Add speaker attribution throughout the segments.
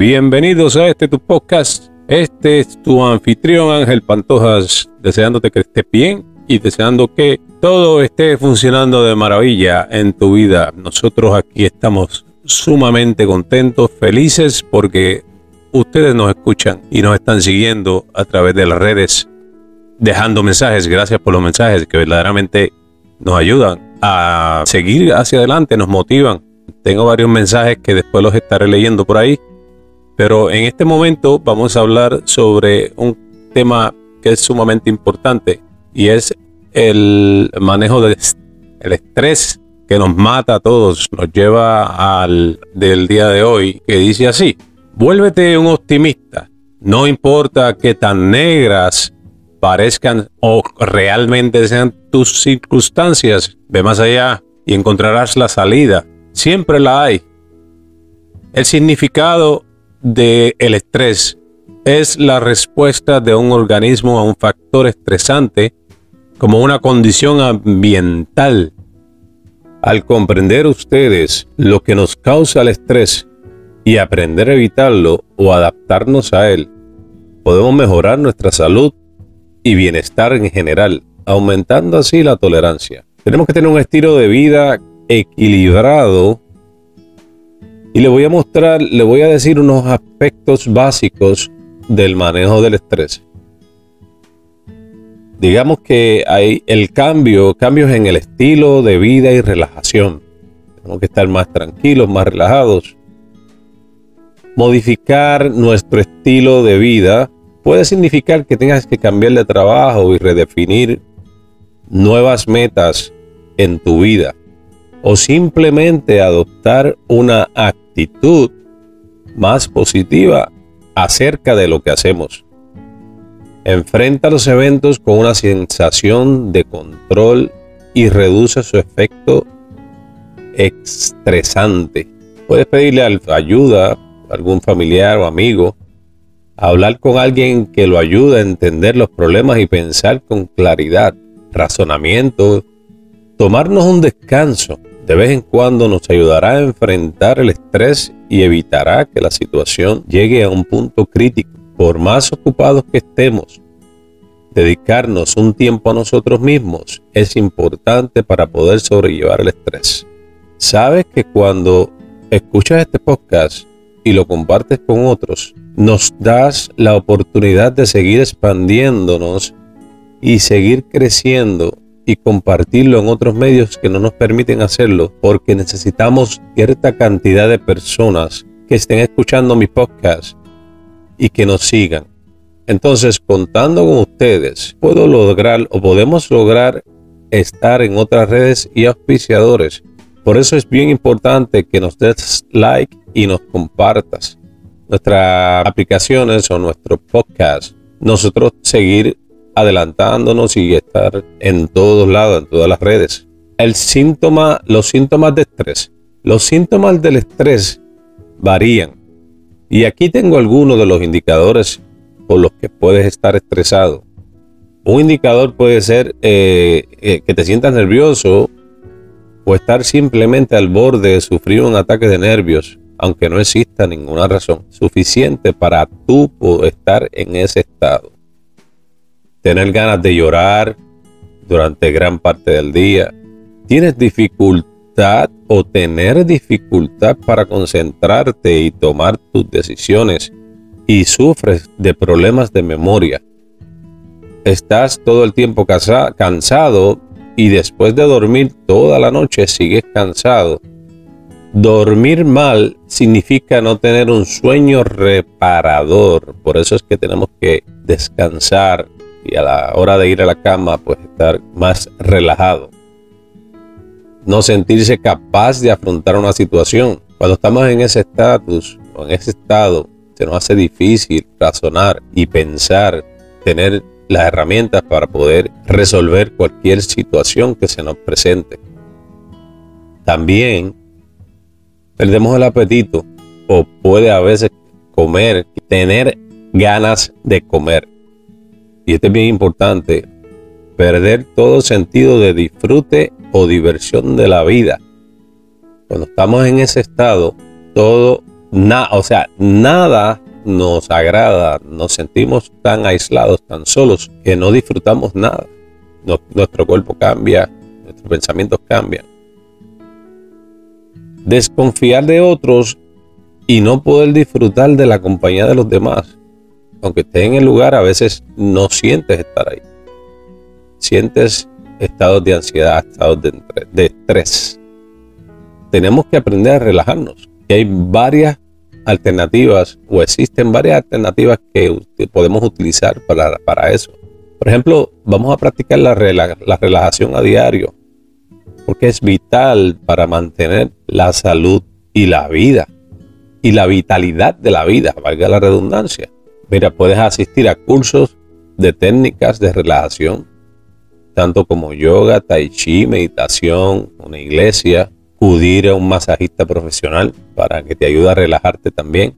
Speaker 1: Bienvenidos a este tu podcast. Este es tu anfitrión Ángel Pantojas, deseándote que estés bien y deseando que todo esté funcionando de maravilla en tu vida. Nosotros aquí estamos sumamente contentos, felices porque ustedes nos escuchan y nos están siguiendo a través de las redes, dejando mensajes. Gracias por los mensajes que verdaderamente nos ayudan a seguir hacia adelante, nos motivan. Tengo varios mensajes que después los estaré leyendo por ahí, pero en este momento vamos a hablar sobre un tema que es sumamente importante y es el manejo del estrés que nos mata a todos, nos lleva al del día de hoy, que dice así, vuélvete un optimista, no importa que tan negras parezcan o realmente sean tus circunstancias, ve más allá y encontrarás la salida, siempre la hay. El significado del el estrés es la respuesta de un organismo a un factor estresante como una condición ambiental al comprender ustedes lo que nos causa el estrés y aprender a evitarlo o adaptarnos a él, podemos mejorar nuestra salud y bienestar en general, aumentando así la tolerancia. Tenemos que tener un estilo de vida equilibrado y le voy a mostrar, le voy a decir unos aspectos básicos del manejo del estrés digamos que hay el cambio, cambios en el estilo de vida y relajación. Tenemos que estar más tranquilos, más relajados. Modificar nuestro estilo de vida puede significar que tengas que cambiar de trabajo y redefinir nuevas metas en tu vida. O simplemente adoptar una actitud más positiva acerca de lo que hacemos. Enfrenta los eventos con una sensación de control y reduce su efecto estresante. Puedes pedirle ayuda a algún familiar o amigo, hablar con alguien que lo ayude a entender los problemas y pensar con claridad, razonamiento, tomarnos un descanso de vez en cuando nos ayudará a enfrentar el estrés y evitará que la situación llegue a un punto crítico por más ocupados que estemos, dedicarnos un tiempo a nosotros mismos es importante para poder sobrellevar el estrés. Sabes que cuando escuchas este podcast y lo compartes con otros, nos das la oportunidad de seguir expandiéndonos y seguir creciendo y compartirlo en otros medios que no nos permiten hacerlo porque necesitamos cierta cantidad de personas que estén escuchando mi podcast y que nos sigan. Entonces, contando con ustedes, puedo lograr o podemos lograr estar en otras redes y auspiciadores. Por eso es bien importante que nos des like y nos compartas nuestras aplicaciones o nuestro podcast. Nosotros seguir adelantándonos y estar en todos lados, en todas las redes. El síntoma, los síntomas de estrés. Los síntomas del estrés varían y aquí tengo algunos de los indicadores por los que puedes estar estresado. Un indicador puede ser eh, eh, que te sientas nervioso o estar simplemente al borde de sufrir un ataque de nervios, aunque no exista ninguna razón suficiente para tú estar en ese estado. Tener ganas de llorar durante gran parte del día. Tienes dificultad o tener dificultad para concentrarte y tomar tus decisiones y sufres de problemas de memoria. Estás todo el tiempo cansado y después de dormir toda la noche sigues cansado. Dormir mal significa no tener un sueño reparador. Por eso es que tenemos que descansar y a la hora de ir a la cama pues estar más relajado no sentirse capaz de afrontar una situación. Cuando estamos en ese estatus o en ese estado, se nos hace difícil razonar y pensar, tener las herramientas para poder resolver cualquier situación que se nos presente. También perdemos el apetito o puede a veces comer, tener ganas de comer. Y esto es bien importante, perder todo sentido de disfrute o diversión de la vida. Cuando estamos en ese estado, todo o sea, nada nos agrada, nos sentimos tan aislados, tan solos, que no disfrutamos nada. nuestro cuerpo cambia, nuestros pensamientos cambian. Desconfiar de otros y no poder disfrutar de la compañía de los demás. Aunque estés en el lugar, a veces no sientes estar ahí. Sientes estados de ansiedad, estados de, de estrés. Tenemos que aprender a relajarnos. Y hay varias alternativas o existen varias alternativas que podemos utilizar para, para eso. Por ejemplo, vamos a practicar la, la relajación a diario, porque es vital para mantener la salud y la vida, y la vitalidad de la vida, valga la redundancia. Mira, puedes asistir a cursos de técnicas de relajación, tanto como yoga, tai chi, meditación, una iglesia, acudir a un masajista profesional para que te ayude a relajarte también.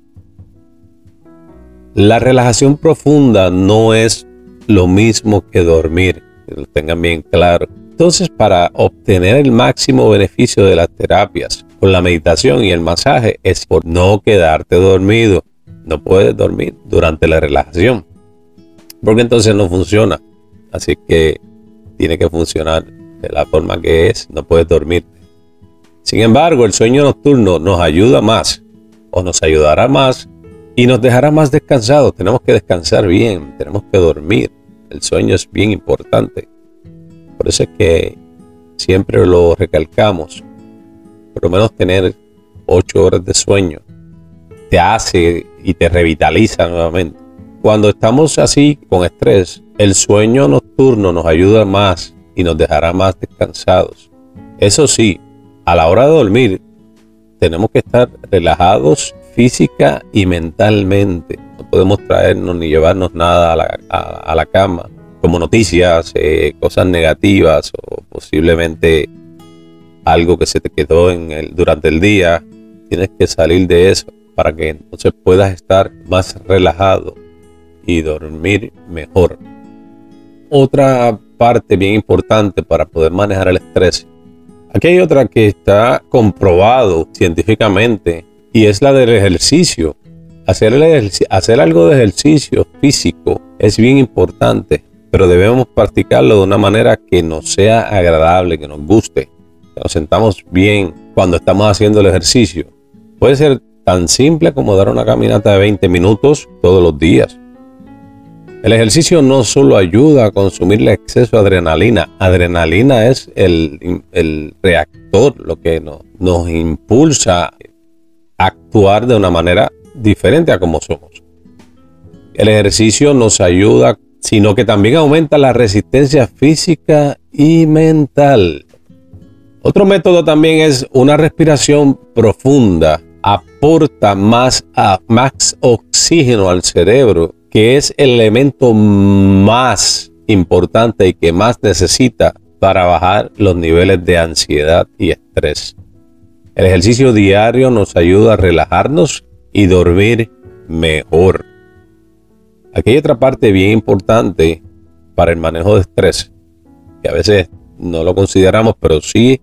Speaker 1: La relajación profunda no es lo mismo que dormir, que lo tengan bien claro. Entonces, para obtener el máximo beneficio de las terapias con la meditación y el masaje es por no quedarte dormido. No puedes dormir durante la relajación, porque entonces no funciona. Así que tiene que funcionar de la forma que es. No puedes dormir sin embargo, el sueño nocturno nos ayuda más o nos ayudará más y nos dejará más descansados. Tenemos que descansar bien, tenemos que dormir. El sueño es bien importante. Por eso es que siempre lo recalcamos. Por lo menos tener ocho horas de sueño te hace y te revitaliza nuevamente. Cuando estamos así con estrés, el sueño nocturno nos ayuda más y nos dejará más descansados. Eso sí, a la hora de dormir tenemos que estar relajados física y mentalmente. No podemos traernos ni llevarnos nada a la, cama, como noticias, eh, cosas negativas o posiblemente algo que se te quedó en el, durante el día. Tienes que salir de eso para que entonces puedas estar más relajado y dormir mejor. Otra parte bien importante para poder manejar el estrés Aquí hay otra que está comprobado científicamente y es la del ejercicio. Hacer, hacer algo de ejercicio físico es bien importante, pero debemos practicarlo de una manera que nos sea agradable, que nos guste, que nos sentamos bien cuando estamos haciendo el ejercicio. Puede ser tan simple como dar una caminata de 20 minutos todos los días. El ejercicio no solo ayuda a consumir el exceso de adrenalina, adrenalina es el, reactor, lo que nos, nos impulsa a actuar de una manera diferente a como somos. El ejercicio nos ayuda, sino que también aumenta la resistencia física y mental. Otro método también es una respiración profunda. Aporta más, oxígeno al cerebro que es el elemento más importante y que más necesita para bajar los niveles de ansiedad y estrés. El ejercicio diario nos ayuda a relajarnos y dormir mejor. Aquí hay otra parte bien importante para el manejo de estrés, que a veces no lo consideramos, pero sí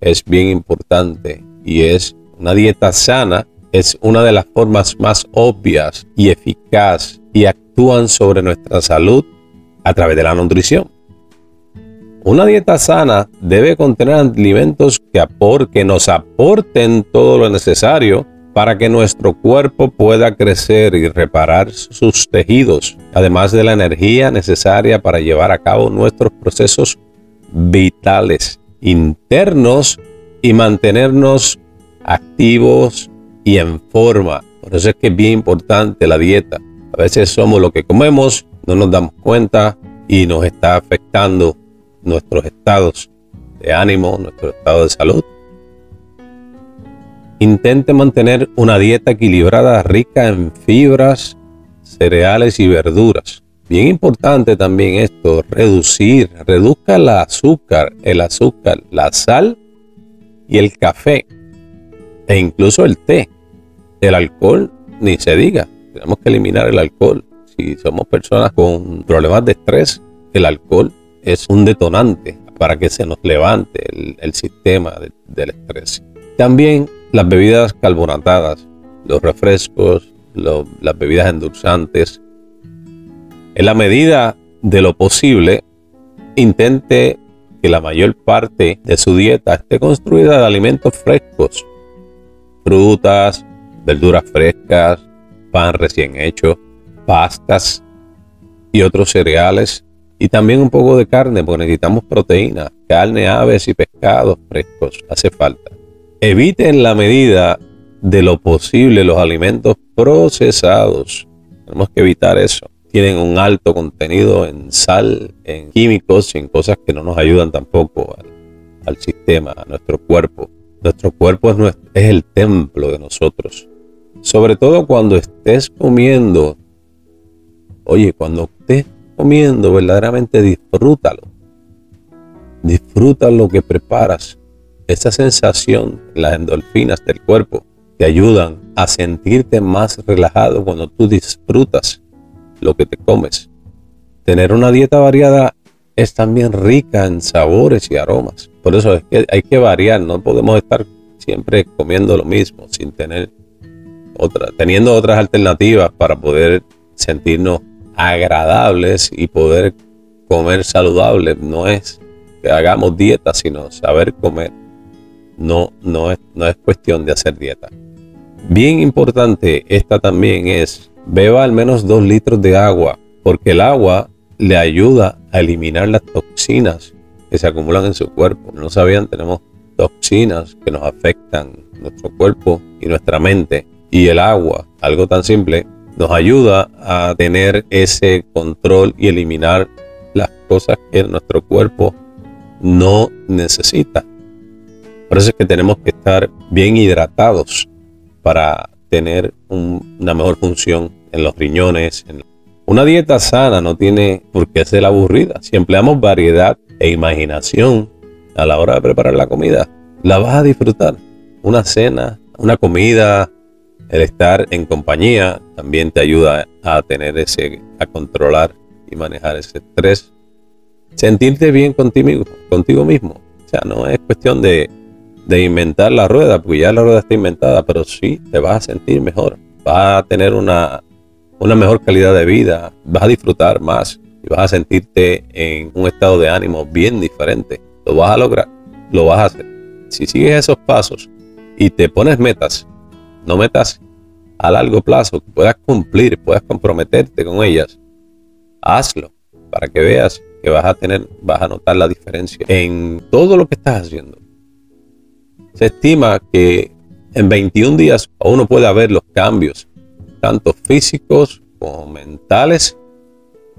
Speaker 1: es bien importante y es una dieta sana es una de las formas más obvias y eficaz y actúan sobre nuestra salud a través de la nutrición. Una dieta sana debe contener alimentos que, que nos aporten todo lo necesario para que nuestro cuerpo pueda crecer y reparar sus tejidos, además de la energía necesaria para llevar a cabo nuestros procesos vitales internos y mantenernos activos y en forma. Por eso es que es bien importante la dieta. A veces somos lo que comemos, no nos damos cuenta y nos está afectando nuestros estados de ánimo, nuestro estado de salud. Intente mantener una dieta equilibrada, rica en fibras, cereales y verduras. Bien importante también esto, reducir, reduzca el azúcar, el azúcar, la sal y el café e incluso el té. El alcohol, ni se diga, tenemos que eliminar el alcohol. Si somos personas con problemas de estrés, el alcohol es un detonante para que se nos levante el, sistema del estrés. También las bebidas carbonatadas, los refrescos, las bebidas endulzantes. En la medida de lo posible, intente que la mayor parte de su dieta esté construida de alimentos frescos, frutas, verduras frescas, pan recién hecho, pastas y otros cereales y también un poco de carne porque necesitamos proteína, carne, aves y pescados frescos, hace falta. Evite en la medida de lo posible los alimentos procesados. Tenemos que evitar eso. Tienen un alto contenido en sal, en químicos en cosas que no nos ayudan tampoco al, sistema, a nuestro cuerpo. Nuestro cuerpo es, el templo de nosotros. Sobre todo cuando estés comiendo. Oye, cuando estés comiendo, verdaderamente disfrútalo. Disfruta lo que preparas. Esa sensación, las endorfinas del cuerpo, te ayudan a sentirte más relajado cuando tú disfrutas lo que te comes. Tener una dieta variada es también rica en sabores y aromas. Por eso es que hay que variar, no podemos estar siempre comiendo lo mismo sin tener otra, teniendo otras alternativas para poder sentirnos agradables y poder comer saludable. No es que hagamos dieta, sino saber comer. No, no, es, no es cuestión de hacer dieta. Bien importante esta también es, beba al menos dos litros de agua, porque el agua le ayuda a eliminar las toxinas que se acumulan en su cuerpo. No sabían, tenemos toxinas que nos afectan nuestro cuerpo y nuestra mente. Y el agua, algo tan simple, nos ayuda a tener ese control y eliminar las cosas que nuestro cuerpo no necesita. Por eso es que tenemos que estar bien hidratados para tener una mejor función en los riñones. Una dieta sana no tiene por qué ser aburrida. Si empleamos variedad e imaginación a la hora de preparar la comida, la vas a disfrutar. Una cena, una comida, el estar en compañía también te ayuda a tener ese, a controlar y manejar ese estrés. Sentirte bien contigo, contigo mismo. O sea, no es cuestión de, de inventar la rueda, porque ya la rueda está inventada, pero sí te vas a sentir mejor. Vas a tener una, una mejor calidad de vida, vas a disfrutar más y vas a sentirte en un estado de ánimo bien diferente. Lo vas a lograr, lo vas a hacer. Si sigues esos pasos y te pones metas no metas a largo plazo, que puedas cumplir, puedas comprometerte con ellas, hazlo para que veas que vas a tener, vas a notar la diferencia en todo lo que estás haciendo. Se estima que en 21 días uno puede ver los cambios, tanto físicos como mentales,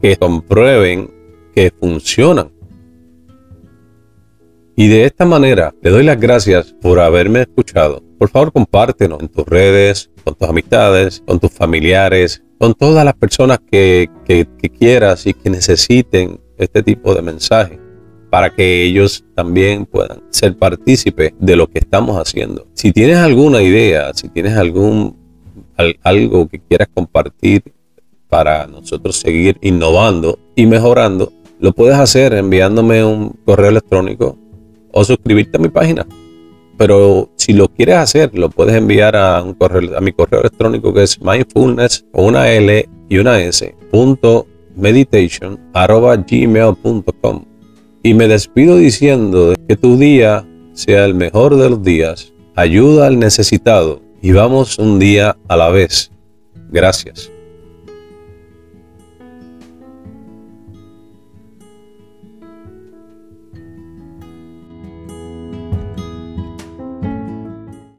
Speaker 1: que comprueben que funcionan y de esta manera le doy las gracias por haberme escuchado. Por favor, compártenos en tus redes, con tus amistades, con tus familiares, con todas las personas que, quieras y que necesiten este tipo de mensaje para que ellos también puedan ser partícipes de lo que estamos haciendo. Si tienes alguna idea, si tienes algún algo que quieras compartir para nosotros seguir innovando y mejorando, lo puedes hacer enviándome un correo electrónico o suscribirte a mi página. Pero si lo quieres hacer, lo puedes enviar a, un correo, a mi correo electrónico que es mindfulness con una L y una S punto meditation arroba gmail.com y me despido diciendo que tu día sea el mejor de los días, ayuda al necesitado y vamos un día a la vez. Gracias.